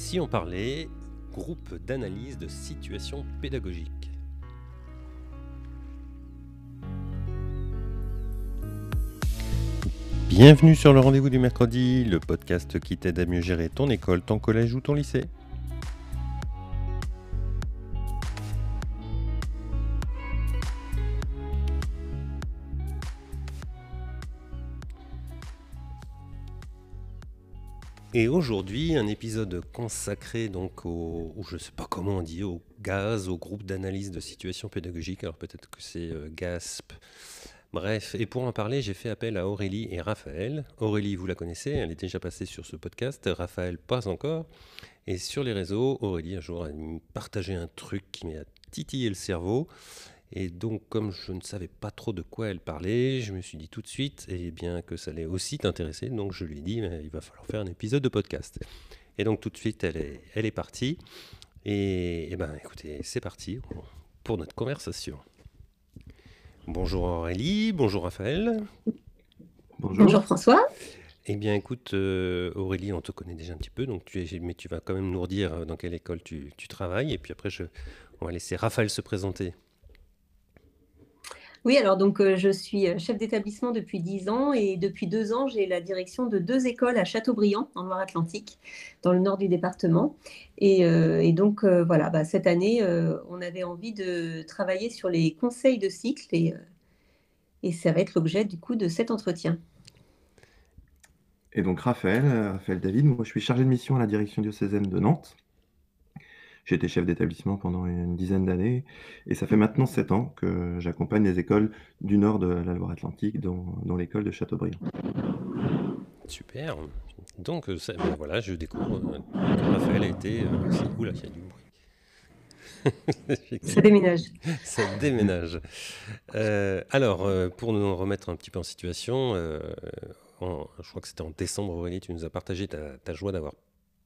si on parlait groupe d'analyse de situation pédagogique Bienvenue sur le rendez-vous du mercredi, le podcast qui t'aide à mieux gérer ton école, ton collège ou ton lycée. Et aujourd'hui, un épisode consacré donc au, je sais pas comment on dit, au GAS, au groupe d'analyse de situation pédagogique. Alors peut-être que c'est euh, GASP. Bref, et pour en parler, j'ai fait appel à Aurélie et Raphaël. Aurélie, vous la connaissez, elle est déjà passée sur ce podcast. Raphaël, pas encore. Et sur les réseaux, Aurélie, un jour, a partagé un truc qui m'a titillé le cerveau. Et donc, comme je ne savais pas trop de quoi elle parlait, je me suis dit tout de suite eh bien, que ça allait aussi t'intéresser. Donc, je lui ai dit il va falloir faire un épisode de podcast. Et donc, tout de suite, elle est, elle est partie. Et, eh ben, écoutez, c'est parti pour notre conversation. Bonjour Aurélie, bonjour Raphaël. Bonjour, François. Eh bien, écoute, euh, Aurélie, on te connaît déjà un petit peu, donc tu mais tu vas quand même nous redire euh, dans quelle école tu, tu travailles. Et puis après, je, on va laisser Raphaël se présenter. Oui, alors donc euh, je suis euh, chef d'établissement depuis 10 ans et depuis deux ans, j'ai la direction de deux écoles à Châteaubriand, en Loire-Atlantique, dans le nord du département. Et, euh, donc voilà, bah, cette année, on avait envie de travailler sur les conseils de cycle et, et ça va être l'objet du coup de cet entretien. Et donc Raphaël, Raphaël David, moi je suis chargé de mission à la direction diocésaine de Nantes. J'ai été chef d'établissement pendant une dizaine d'années et ça fait maintenant sept ans que j'accompagne les écoles du nord de la Loire-Atlantique, dont, l'école de Châteaubriand. Super. Donc, euh, ben voilà, je découvre euh, que Raphaël a été. Euh, oula, il y a du bruit? Ça déménage. Ça déménage. alors, pour nous remettre un petit peu en situation, je crois que c'était en décembre, Aurélie, tu nous as partagé ta, ta joie d'avoir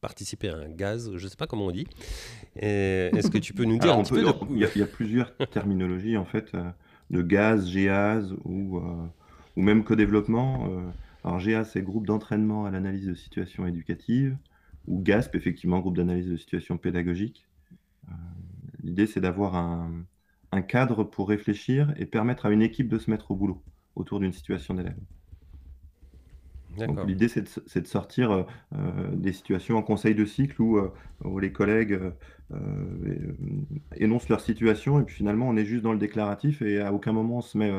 participer à un gaz, je ne sais pas comment on dit. Est-ce que tu peux nous dire un petit peu il, y a, plusieurs terminologies en fait, euh, de gaz, ou, euh, ou même co-développement. Euh. alors GAZ, c'est groupe d'entraînement à l'analyse de situation éducative, ou GASP, effectivement, groupe d'analyse de situation pédagogique. L'idée, c'est d'avoir un, un cadre pour réfléchir et permettre à une équipe de se mettre au boulot autour d'une situation d'élève. L'idée, c'est de, sortir euh, euh, des situations en conseil de cycle où, euh, les collègues énoncent leur situation et puis finalement, on est juste dans le déclaratif et à aucun moment on se met,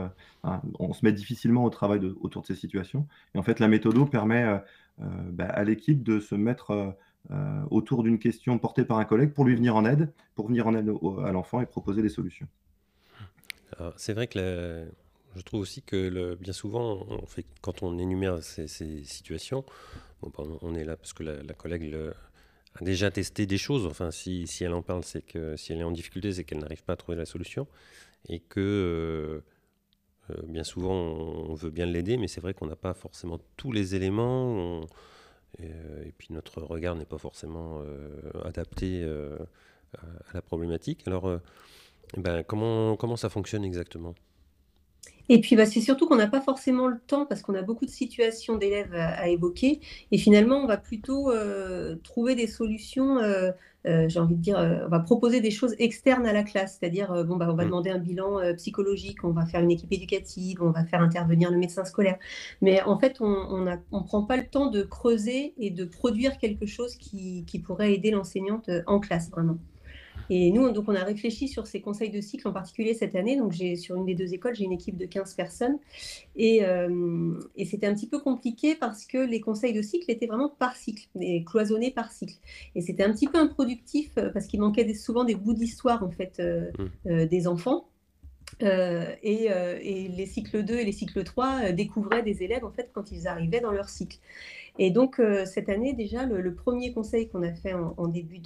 on se met difficilement au travail autour de ces situations. Et en fait, la méthode permet bah, à l'équipe de se mettre autour d'une question portée par un collègue pour lui venir en aide, pour venir en aide à l'enfant et proposer des solutions. C'est vrai que je trouve aussi que bien souvent, quand on énumère ces, situations, on est là parce que la, collègue a déjà testé des choses. Enfin, si, elle en parle, c'est que si elle est en difficulté, c'est qu'elle n'arrive pas à trouver la solution. Et que euh, euh, bien souvent, on veut bien l'aider, mais c'est vrai qu'on n'a pas forcément tous les éléments. Euh, et, puis notre regard n'est pas forcément adapté à, la problématique. Alors, ben, comment ça fonctionne exactement? Et puis, bah, c'est surtout qu'on n'a pas forcément le temps parce qu'on a beaucoup de situations d'élèves à, évoquer. Et finalement, on va plutôt euh, trouver des solutions, euh, euh, j'ai envie de dire, on va proposer des choses externes à la classe. C'est-à-dire, bon, bah, on va mmh. demander un bilan psychologique, on va faire une équipe éducative, on va faire intervenir le médecin scolaire. Mais en fait, on ne on prend pas le temps de creuser et de produire quelque chose qui, qui pourrait aider l'enseignante en classe, vraiment. Et nous, donc, on a réfléchi sur ces conseils de cycle en particulier cette année. Donc, j'ai sur une des deux écoles, j'ai une équipe de 15 personnes. Et, euh, et c'était un petit peu compliqué parce que les conseils de cycle étaient vraiment par cycle, cloisonnés par cycle. Et c'était un petit peu improductif euh, parce qu'il manquait souvent des bouts d'histoire en fait euh, mmh. des enfants. et, et, les cycles 2 et les cycles 3 découvraient des élèves en fait quand ils arrivaient dans leur cycle. Et donc, euh, cette année, déjà, le, premier conseil qu'on a fait en, début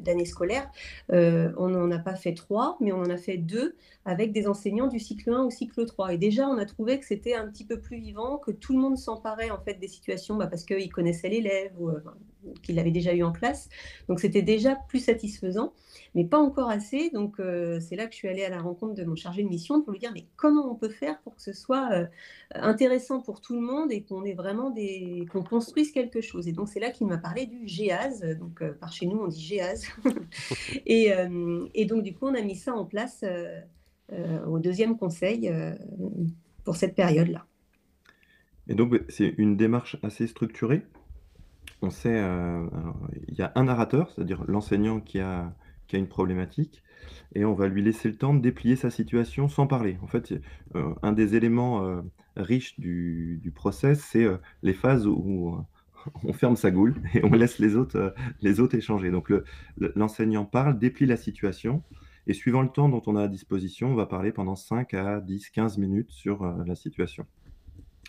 d'année scolaire, euh, on n'en a pas fait trois, mais on en a fait deux avec des enseignants du cycle 1 au cycle 3. Et déjà, on a trouvé que c'était un petit peu plus vivant, que tout le monde s'emparait en fait des situations bah, parce qu'ils connaissaient l'élève ou euh, qu'il avait déjà eu en classe. Donc, c'était déjà plus satisfaisant, mais pas encore assez. Donc, c'est là que je suis allée à la rencontre de mon chargé de mission pour lui dire, mais comment on peut faire pour que ce soit intéressant pour tout le monde et qu'on construisent quelque chose? Et donc, c'est là qu'il m'a parlé du GEAS. Donc, par chez nous, on dit GEAS. et, et, donc, du coup, on a mis ça en place au deuxième conseil pour cette période-là. Et donc, c'est une démarche assez structurée? On sait, il y a un narrateur, c'est-à-dire l'enseignant qui a, qui a une problématique, et on va lui laisser le temps de déplier sa situation sans parler. En fait, euh, un des éléments euh, riches du, du process, c'est euh, les phases où on ferme sa goule et on laisse les autres, les autres échanger. Donc l'enseignant parle, déplie la situation, et suivant le temps dont on a à disposition, on va parler pendant 5 à 10, 15 minutes sur la situation.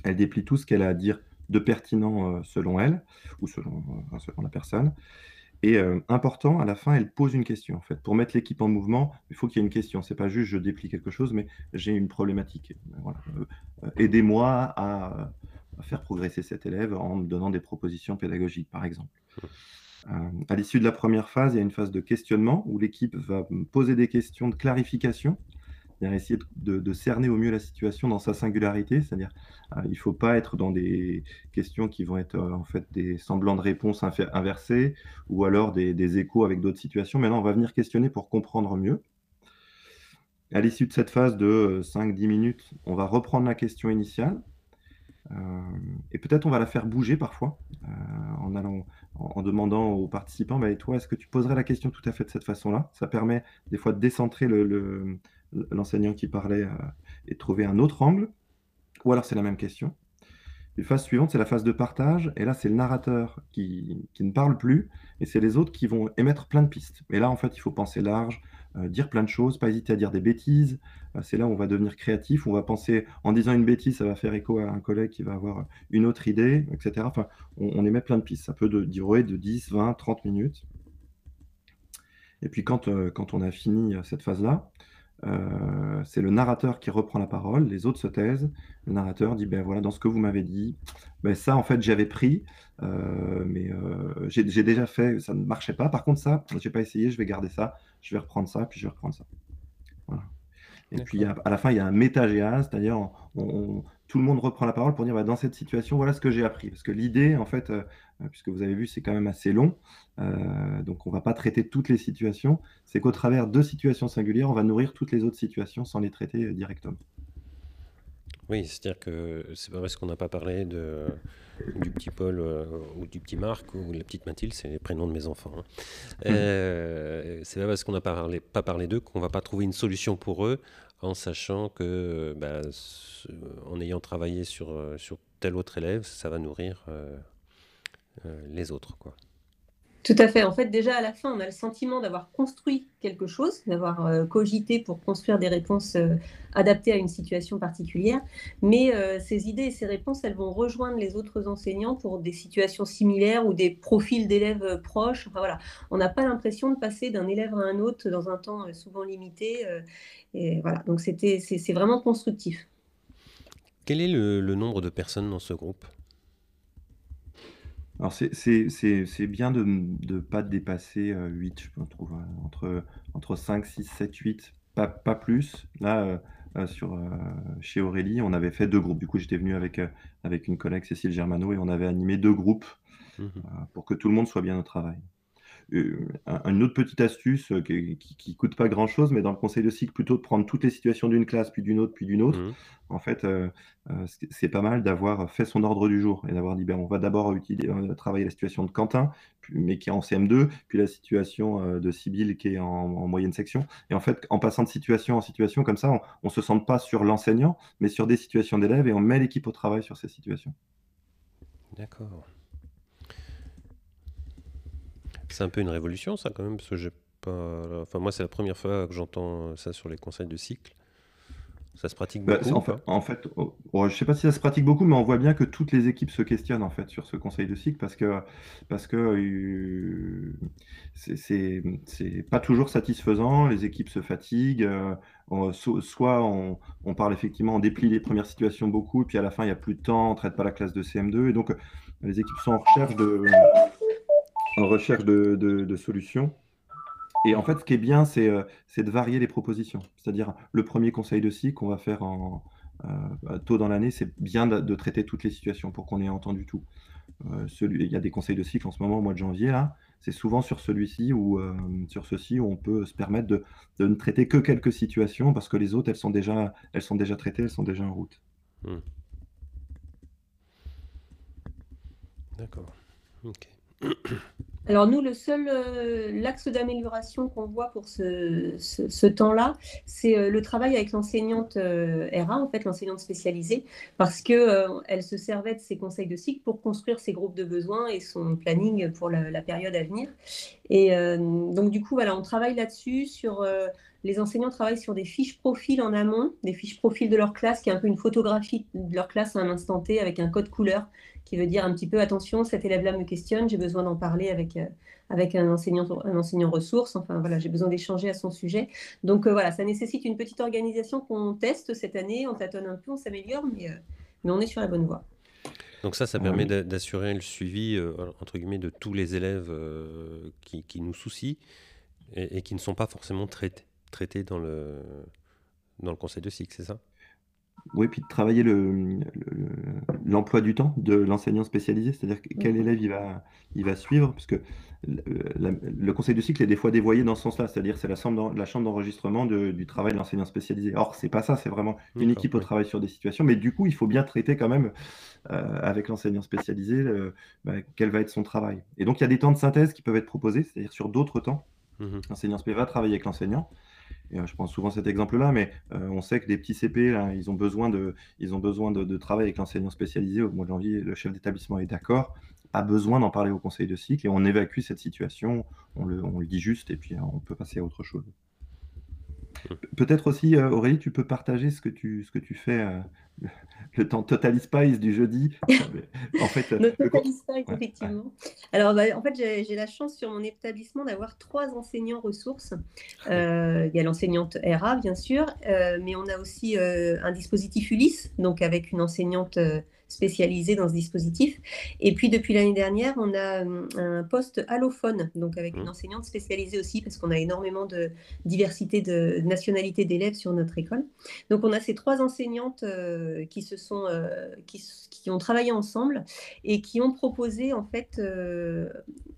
Elle déplie tout ce qu'elle a à dire de pertinent selon elle, ou selon, selon la personne, et euh, important, à la fin, elle pose une question. En fait, pour mettre l'équipe en mouvement, il faut qu'il y ait une question. C'est pas juste je déplie quelque chose, mais j'ai une problématique. Euh, euh, aidez-moi à, faire progresser cet élève en me donnant des propositions pédagogiques, par exemple. à l'issue de la première phase, il y a une phase de questionnement où l'équipe va poser des questions de clarification c'est-à-dire essayer de, cerner au mieux la situation dans sa singularité, c'est-à-dire euh, il ne faut pas être dans des questions qui vont être euh, en fait des semblants de réponses inversées ou alors des, échos avec d'autres situations. Maintenant, on va venir questionner pour comprendre mieux. À l'issue de cette phase de 5-10 euh, minutes, on va reprendre la question initiale. et peut-être on va la faire bouger parfois en, allant, demandant aux participants bah, et toi, est-ce que tu poserais la question tout à fait de cette façon-là? Ça permet des fois de décentrer le, l'enseignant qui parlait euh, et trouver un autre angle, ou alors c'est la même question. La phase suivante, c'est la phase de partage, et là, c'est le narrateur qui, ne parle plus, et c'est les autres qui vont émettre plein de pistes. Et là, en fait, il faut penser large, euh, dire plein de choses, pas hésiter à dire des bêtises. Euh, c'est là où on va devenir créatif, on va penser, en disant une bêtise, ça va faire écho à un collègue qui va avoir une autre idée, etc. Enfin, on, émet plein de pistes. Ça peut durer de 10, 20, 30 minutes. Et puis quand, quand on a fini cette phase-là, euh, c'est le narrateur qui reprend la parole, les autres se taisent. Le narrateur dit ben voilà, dans ce que vous m'avez dit, ben ça en fait j'avais pris, euh, mais euh, j'ai déjà fait, ça ne marchait pas. Par contre, ça, j'ai pas essayé, je vais garder ça, je vais reprendre ça, puis je vais reprendre ça. Voilà. Et puis à, la fin, il y a un métagéas, c'est-à-dire on, tout le monde reprend la parole pour dire bah, dans cette situation, voilà ce que j'ai appris. Parce que l'idée, en fait, puisque vous avez vu, c'est quand même assez long, euh, donc on ne va pas traiter toutes les situations, c'est qu'au travers de situations singulières, on va nourrir toutes les autres situations sans les traiter euh, directement. Oui, c'est-à-dire que c'est pas parce qu'on n'a pas parlé de, du petit Paul ou du petit Marc ou la petite Mathilde, c'est les prénoms de mes enfants. Hein. Mmh. c'est pas parce qu'on n'a pas parlé, pas parlé d'eux qu'on va pas trouver une solution pour eux en sachant que bah, en ayant travaillé sur, euh, sur tel autre élève, ça va nourrir euh, euh, les autres. Quoi. Tout à fait. En fait, déjà à la fin, on a le sentiment d'avoir construit quelque chose, d'avoir euh, cogité pour construire des réponses euh, adaptées à une situation particulière. Mais euh, ces idées et ces réponses, elles vont rejoindre les autres enseignants pour des situations similaires ou des profils d'élèves proches. Enfin voilà, on n'a pas l'impression de passer d'un élève à un autre dans un temps souvent limité. et voilà, donc c'était, c'est, vraiment constructif. Quel est le nombre de personnes dans ce groupe? Alors c'est bien de ne pas dépasser 8, je trouve, hein, entre, entre 5, 6, 7, 8, pas, pas plus. Là, euh, euh, sur, euh, chez Aurélie, on avait fait deux groupes. Du coup, j'étais venu avec, avec une collègue, Cécile Germano, et on avait animé deux groupes mmh pour que tout le monde soit bien au travail. Euh, une autre petite astuce euh, qui, qui, coûte pas grand chose, mais dans le conseil de cycle, plutôt de prendre toutes les situations d'une classe, puis d'une autre, puis d'une autre. Mmh. En fait, euh, c'est pas mal d'avoir fait son ordre du jour et d'avoir dit ben, on va d'abord travailler la situation de Quentin, mais qui est en CM2, puis la situation de Sibylle qui est en, moyenne section. Et en fait, en passant de situation en situation comme ça, on, ne se sente pas sur l'enseignant, mais sur des situations d'élèves et on met l'équipe au travail sur ces situations. D'accord. C'est un peu une révolution, ça, quand même, parce que j'ai pas. Enfin, moi, c'est la première fois que j'entends ça sur les conseils de cycle. Ça se pratique bah, beaucoup en, fait, en fait, oh, oh, je sais pas si ça se pratique beaucoup, mais on voit bien que toutes les équipes se questionnent en fait sur ce conseil de cycle parce que parce que euh, c'est pas toujours satisfaisant. Les équipes se fatiguent. Euh, soit on, on, parle effectivement, on déplie les premières situations beaucoup, et puis à la fin il n'y a plus de temps, on traite pas la classe de CM2, et donc les équipes sont en recherche de en recherche de, solutions. Et en fait, ce qui est bien, c'est euh, de varier les propositions. C'est-à-dire, le premier conseil de cycle, on va faire en, euh, tôt dans l'année, c'est bien de, traiter toutes les situations pour qu'on ait entendu tout. Euh, il y a des conseils de cycle en ce moment, au mois de janvier, là. C'est souvent sur celui-ci ou euh, sur ceci où on peut se permettre de, ne traiter que quelques situations parce que les autres, elles sont déjà, elles sont déjà traitées, elles sont déjà en route. Hmm. D'accord. Ok. Alors nous, le seul euh, l'axe d'amélioration qu'on voit pour ce, temps-là, c'est euh, le travail avec l'enseignante euh, RA, en fait l'enseignante spécialisée, parce que elle se servait de ses conseils de cycle pour construire ses groupes de besoins et son planning pour la, période à venir. Et donc du coup, voilà, on travaille là-dessus sur les enseignants travaillent sur des fiches profils en amont, des fiches profils de leur classe, qui est un peu une photographie de leur classe à un instant T avec un code couleur qui veut dire un petit peu attention, cet élève-là me questionne, j'ai besoin d'en parler avec, euh, avec un, enseignant, un enseignant ressource, enfin voilà, j'ai besoin d'échanger à son sujet. Donc euh, voilà, ça nécessite une petite organisation qu'on teste cette année, on tâtonne un peu, on s'améliore, mais, euh, mais on est sur la bonne voie. Donc ça, ça permet d'assurer le suivi, entre guillemets, de tous les élèves qui, qui, nous soucient et, qui ne sont pas forcément traités, traités dans, le, dans le conseil de cycle, c'est ça? Oui, puis de travailler l'emploi du temps de l'enseignant spécialisé, c'est-à-dire quel élève il va, il va suivre, parce que le, conseil de cycle est des fois dévoyé dans ce sens-là, c'est-à-dire c'est la, la chambre d'enregistrement du travail de l'enseignant spécialisé. Or, c'est pas ça, c'est vraiment une équipe au travail sur des situations, mais du coup, il faut bien traiter quand même euh, avec l'enseignant spécialisé bah, quel va être son travail. Et donc, il y a des temps de synthèse qui peuvent être proposés, c'est-à-dire sur d'autres temps. Mmh l'enseignant spé va travailler avec l'enseignant. Euh, je prends souvent cet exemple-là, mais euh, on sait que des petits CP, ils ont besoin de, travailler avec l'enseignant spécialisé. Au mois de janvier, le chef d'établissement est d'accord, a besoin d'en parler au conseil de cycle et on évacue cette situation, on le, dit juste et puis on peut passer à autre chose. Peut-être aussi, euh, Aurélie, tu peux partager ce que tu fais le temps Total Spice du jeudi. en fait, le Total Spice, effectivement. Alors, bah, en fait, j'ai la chance sur mon établissement d'avoir trois enseignants ressources. Euh, il y a l'enseignante RA, bien sûr, euh, mais on a aussi euh, un dispositif Ulysse, donc avec une enseignante spécialisée dans ce dispositif. Et puis depuis l'année dernière, on a hum, un poste allophone, donc avec une mmh. enseignante spécialisée aussi, parce qu'on a énormément de diversité de nationalités d'élèves sur notre école. Donc on a ces trois enseignantes euh, qui se sont euh, qui, qui, ont travaillé ensemble et qui ont proposé en fait euh,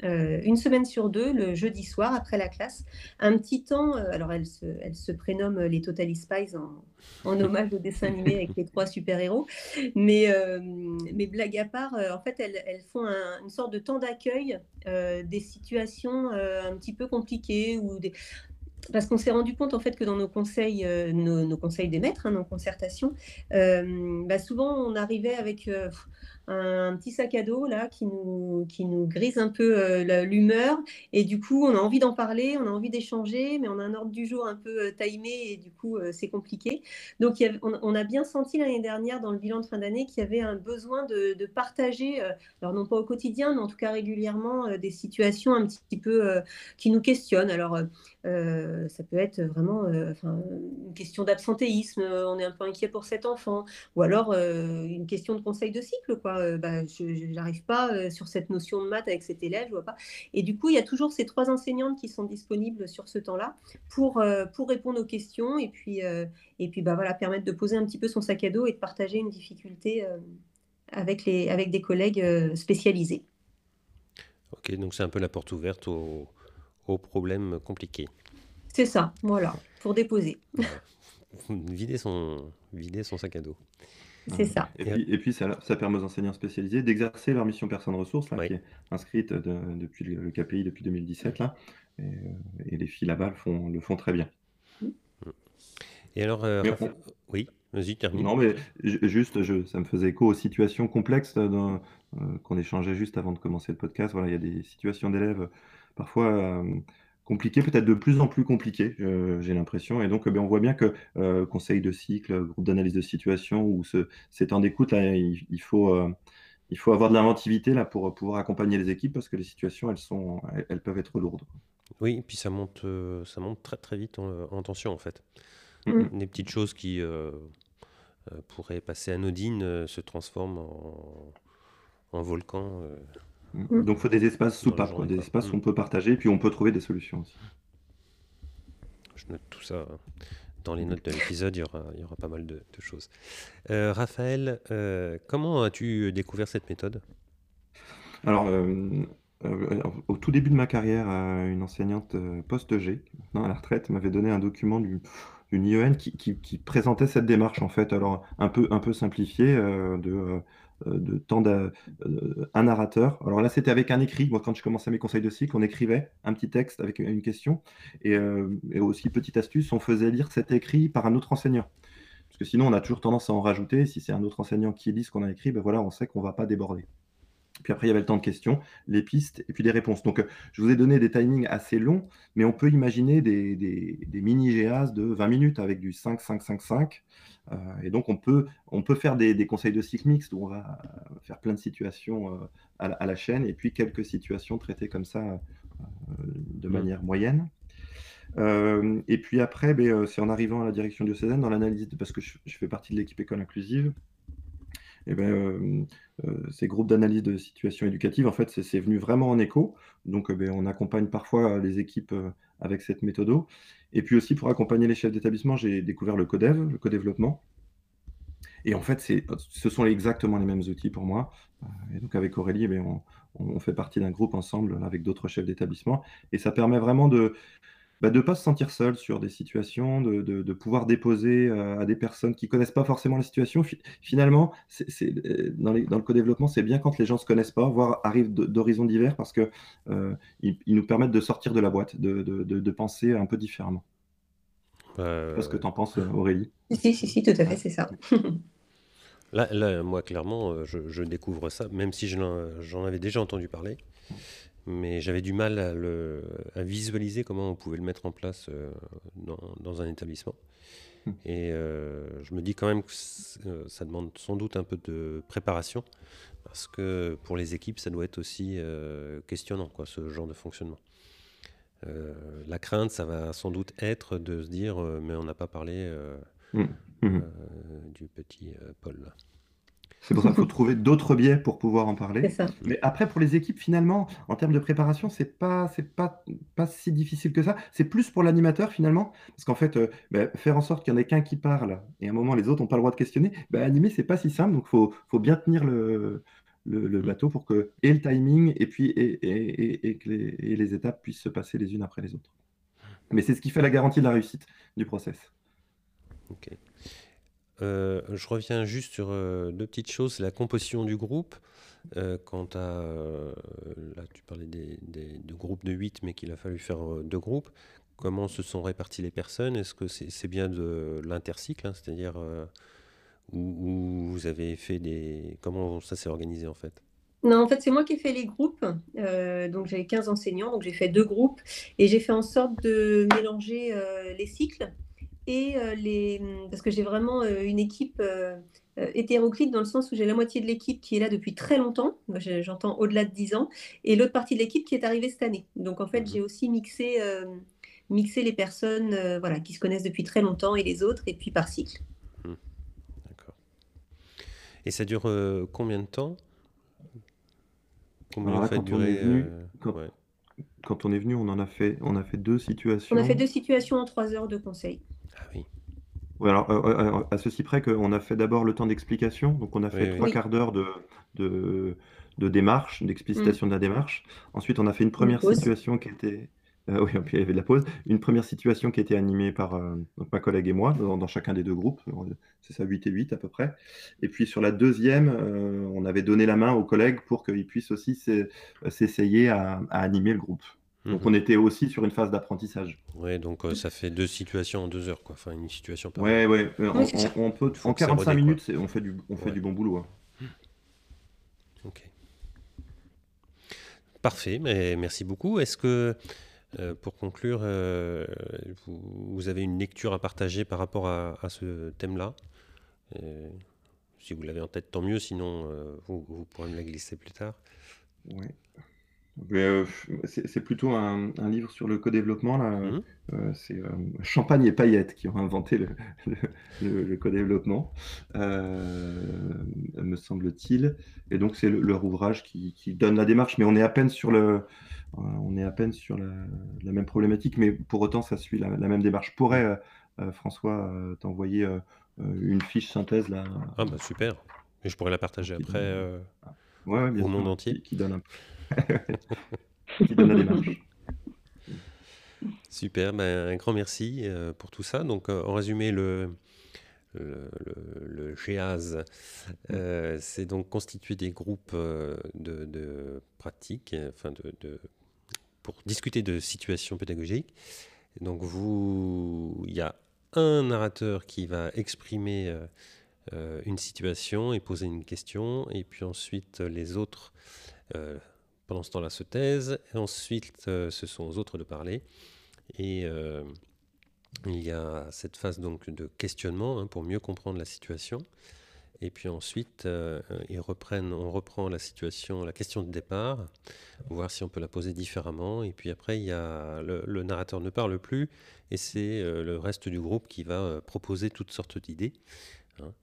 une semaine sur deux, le jeudi soir après la classe, un petit temps. alors elles se, elles se prénomment les Totally Spies en, en hommage au dessin animé avec les trois super-héros. Mais, euh, mais blague à part, euh, en fait, elles, font une sorte de temps d'accueil euh, des situations un petit peu compliquées ou des, parce qu'on s'est rendu compte en fait que dans nos conseils, nos, conseils des maîtres, hein, nos concertations, bah, souvent on arrivait avec un, petit sac à dos là qui nous, qui nous grise un peu euh, l'humeur. Et du coup, on a envie d'en parler, on a envie d'échanger, mais on a un ordre du jour un peu euh, timé et du coup, euh, c'est compliqué. Donc, on, a bien senti l'année dernière dans le bilan de fin d'année qu'il y avait un besoin de, partager, alors non pas au quotidien, mais en tout cas régulièrement, des situations un petit peu qui nous questionnent. Alors, ça peut être vraiment une question d'absentéisme, on est un peu inquiet pour cet enfant, ou alors une question de conseil de cycle, quoi. Euh, bah, je n'arrive pas euh, sur cette notion de maths avec cet élève, je vois pas. Et du coup, il y a toujours ces trois enseignantes qui sont disponibles sur ce temps-là pour, euh, pour répondre aux questions et puis, et puis bah, voilà, permettre de poser un petit peu son sac à dos et de partager une difficulté avec, les, avec des collègues spécialisés. Ok, donc c'est un peu la porte ouverte aux, aux problèmes compliqués. C'est ça, voilà, pour déposer. Vider, son, vider son sac à dos. C'est ça. Et puis, ça, permet aux enseignants spécialisés d'exercer leur mission personne ressource, là, qui est inscrite depuis le, KPI depuis 2017. Là, et, euh, les filles là-bas le font, le font très bien. Et alors, euh, oui, vas-y, termine. Non, mais juste, je, ça me faisait écho aux situations complexes euh, qu'on échangeait juste avant de commencer le podcast. Voilà, il y a des situations d'élèves parfois compliqué, peut-être de plus en plus compliqué, j'ai l'impression. Et donc, ben, on voit bien que euh, conseil de cycle, groupe d'analyse de situation ou ce, ces temps d'écoute, là, il, faut, euh, il faut avoir de l'inventivité là pour pouvoir accompagner les équipes parce que les situations, elles, sont, elles, peuvent être lourdes. Oui, et puis ça monte, euh, ça monte très très vite en, tension en fait. Mmh. Des petites choses qui pourraient passer anodines se transforment en, en volcan. Mm. Donc il faut des espaces soupapes, des espaces où on peut partager, puis on peut trouver des solutions aussi. Je note tout ça dans les notes de l'épisode, il, y aura, il y aura pas mal de, choses. Raphaël, comment as-tu découvert cette méthode? Alors, au tout début de ma carrière, une enseignante post-G, maintenant à la retraite, m'avait donné un document du, d'une IEN qui, qui, présentait cette démarche, en fait, alors un peu, un peu simplifiée, de euh, de temps d'un euh, narrateur. Alors là, c'était avec un écrit. Moi, quand je commençais mes conseils de cycle, on écrivait un petit texte avec une question. Et, euh, aussi, petite astuce, on faisait lire cet écrit par un autre enseignant. Parce que sinon, on a toujours tendance à en rajouter. Si c'est un autre enseignant qui lit ce qu'on a écrit, ben voilà, on sait qu'on ne va pas déborder. Puis après, il y avait le temps de questions, les pistes et puis des réponses. Donc, je vous ai donné des timings assez longs, mais on peut imaginer des, des, mini GAS de 20 minutes avec du 5, 5, 5, 5. Euh, et donc, on peut, on peut faire des, conseils de cycle mixte où on va faire plein de situations euh, à, la, chaîne et puis quelques situations traitées comme ça euh, de mmh. manière moyenne. et puis après, ben, c'est en arrivant à la direction diocésaine, dans l'analyse, parce que je, fais partie de l'équipe école inclusive, et ben, ces groupes d'analyse de situation éducative, en fait, c'est venu vraiment en écho. Donc, ben, on accompagne parfois les équipes avec cette méthode. Et puis aussi, pour accompagner les chefs d'établissement, j'ai découvert le codev, le co-développement. Et en fait, ce sont exactement les mêmes outils pour moi. Et donc, avec Aurélie, eh on, on, fait partie d'un groupe ensemble avec d'autres chefs d'établissement. Et ça permet vraiment de, bah, de ne pas se sentir seul sur des situations, de, pouvoir déposer euh, à des personnes qui ne connaissent pas forcément la situation. Finalement, euh, dans, le co-développement, c'est bien quand les gens ne se connaissent pas, voire arrivent d'horizons divers, parce qu'ils euh, nous permettent de sortir de la boîte, de, penser un peu différemment. Bah, ce que tu en penses, Aurélie. Si, si, si, tout à fait, c'est ça. là, moi, clairement, je, découvre ça, même si j'en avais déjà entendu parler mais j'avais du mal à, le, à, visualiser comment on pouvait le mettre en place euh, dans, dans, un établissement. Hmm. Et euh, je me dis quand même que euh, ça demande sans doute un peu de préparation, parce que pour les équipes, ça doit être aussi questionnant, quoi, ce genre de fonctionnement. la crainte, ça va sans doute être de se dire, mais on n'a pas parlé hmm. Hmm. du petit Paul. Là. C'est pour ça qu'il faut trouver d'autres biais pour pouvoir en parler. Mais après, pour les équipes, finalement, en termes de préparation, c'est pas, c'est pas, pas si difficile que ça. C'est plus pour l'animateur, finalement. Parce qu'en fait, euh, bah, faire en sorte qu'il y en ait qu'un qui parle et à un moment, les autres n'ont pas le droit de questionner, bah, animer, c'est pas si simple. Donc, il faut, faut, bien tenir le, le, mm. bateau pour que, et le timing, et puis, et, et, et, que les, et les étapes puissent se passer les unes après les autres. Mais c'est ce qui fait la garantie de la réussite du process. Ok. Euh, je reviens juste sur euh, deux petites choses. La composition du groupe. Euh, quant à. là, tu parlais de groupes de 8, mais qu'il a fallu faire deux groupes. Comment se sont réparties les personnes? Est-ce que c'est bien de l'intercycle hein, C'est-à-dire où, vous avez fait des. Comment ça s'est organisé en fait? Non, en fait, c'est moi qui ai fait les groupes. donc, j'avais 15 enseignants, donc j'ai fait deux groupes et j'ai fait en sorte de mélanger les cycles et euh, les, parce que j'ai vraiment euh, une équipe euh, hétéroclite dans le sens où j'ai la moitié de l'équipe qui est là depuis très longtemps, j'entends au-delà de 10 ans, et l'autre partie de l'équipe qui est arrivée cette année. Donc en fait, mmh j'ai aussi mixé, mixé les personnes voilà, qui se connaissent depuis très longtemps et les autres, et puis par cycle. Mmh. D'accord. Et ça dure combien de temps? Combien Alors, fait durer quand, on est venu, on en a fait, on a fait deux situations. On a fait deux situations en trois heures de conseil. Ah oui. alors, euh, euh, euh, à ceci près qu'on a fait d'abord le temps d'explication, donc on a fait trois quarts d'heure de, de, démarche, d'explicitation mm. de la démarche. Ensuite, on a fait une première situation qui était. oui, puis il y avait de la pause. Une première situation qui était animée par ma collègue et moi, dans, chacun des deux groupes. C'est ça, 8 et 8 à peu près. Et puis sur la deuxième, on avait donné la main aux collègues pour qu'ils puissent aussi s'essayer à animer le groupe. Donc mhm. on était aussi sur une phase d'apprentissage. Oui, donc euh, ça fait deux situations en deux heures, quoi. Enfin, une situation par Ouais, ouais. on, peut, en 45 minutes, on fait du, on fait du bon boulot. Hein. Ok. Parfait, mais merci beaucoup. Est-ce que, euh, pour conclure, euh, vous, avez une lecture à partager par rapport à, ce thème-là? Si vous l'avez en tête, tant mieux. Sinon, vous, vous, pourrez me la glisser plus tard. Oui. Euh, c'est plutôt un, livre sur le co-développement. Là. Mmh. Euh, c'est euh, Champagne et Paillettes qui ont inventé le, le, co-développement, me semble-t-il. Et donc, c'est leur ouvrage qui, donne la démarche, mais on est à peine sur, le, on est à peine sur la, même problématique, mais pour autant, ça suit la, même démarche. Je pourrais François t'envoyer une fiche synthèse là? Ah bah super. Et je pourrais la partager après ouais, au monde entier. Qui, donne un... qui donne la démarche. Super, ben, un grand merci pour tout ça. Donc, en résumé, le, le, le, GEAS, euh, c'est donc constituer des groupes euh, de, pratiques, enfin de, pour discuter de situations pédagogiques. donc vous, il y a un narrateur qui va exprimer euh, une situation et poser une question, et puis ensuite les autres, pendant ce temps-là, se taisent, ensuite ce sont aux autres de parler. Et il y a cette phase donc de questionnement hein, pour mieux comprendre la situation. Et puis ensuite, euh, ils reprennent, on reprend la situation, la question de départ, voir si on peut la poser différemment. Et puis après, il y a le, narrateur ne parle plus, et c'est euh, le reste du groupe qui va euh, proposer toutes sortes d'idées. Hein.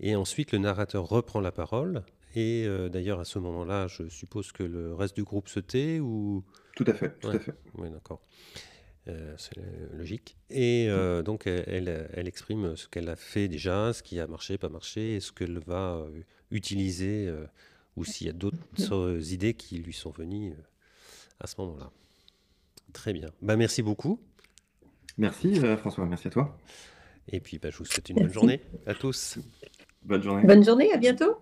Et ensuite, le narrateur reprend la parole. Et d'ailleurs, à ce moment-là, je suppose que le reste du groupe se tait ou? Tout à fait, tout à fait. Oui, d'accord. Euh, c'est logique. Et euh, donc, elle, elle, exprime ce qu'elle a fait déjà, ce qui a marché, pas marché, et ce qu'elle va euh, utiliser, ou s'il y a d'autres idées qui lui sont venues à ce moment-là. Très bien. Bah, merci beaucoup. Merci François, merci à toi. Et puis, bah, je vous souhaite une bonne journée à tous. Bonne journée. Bonne journée, à bientôt.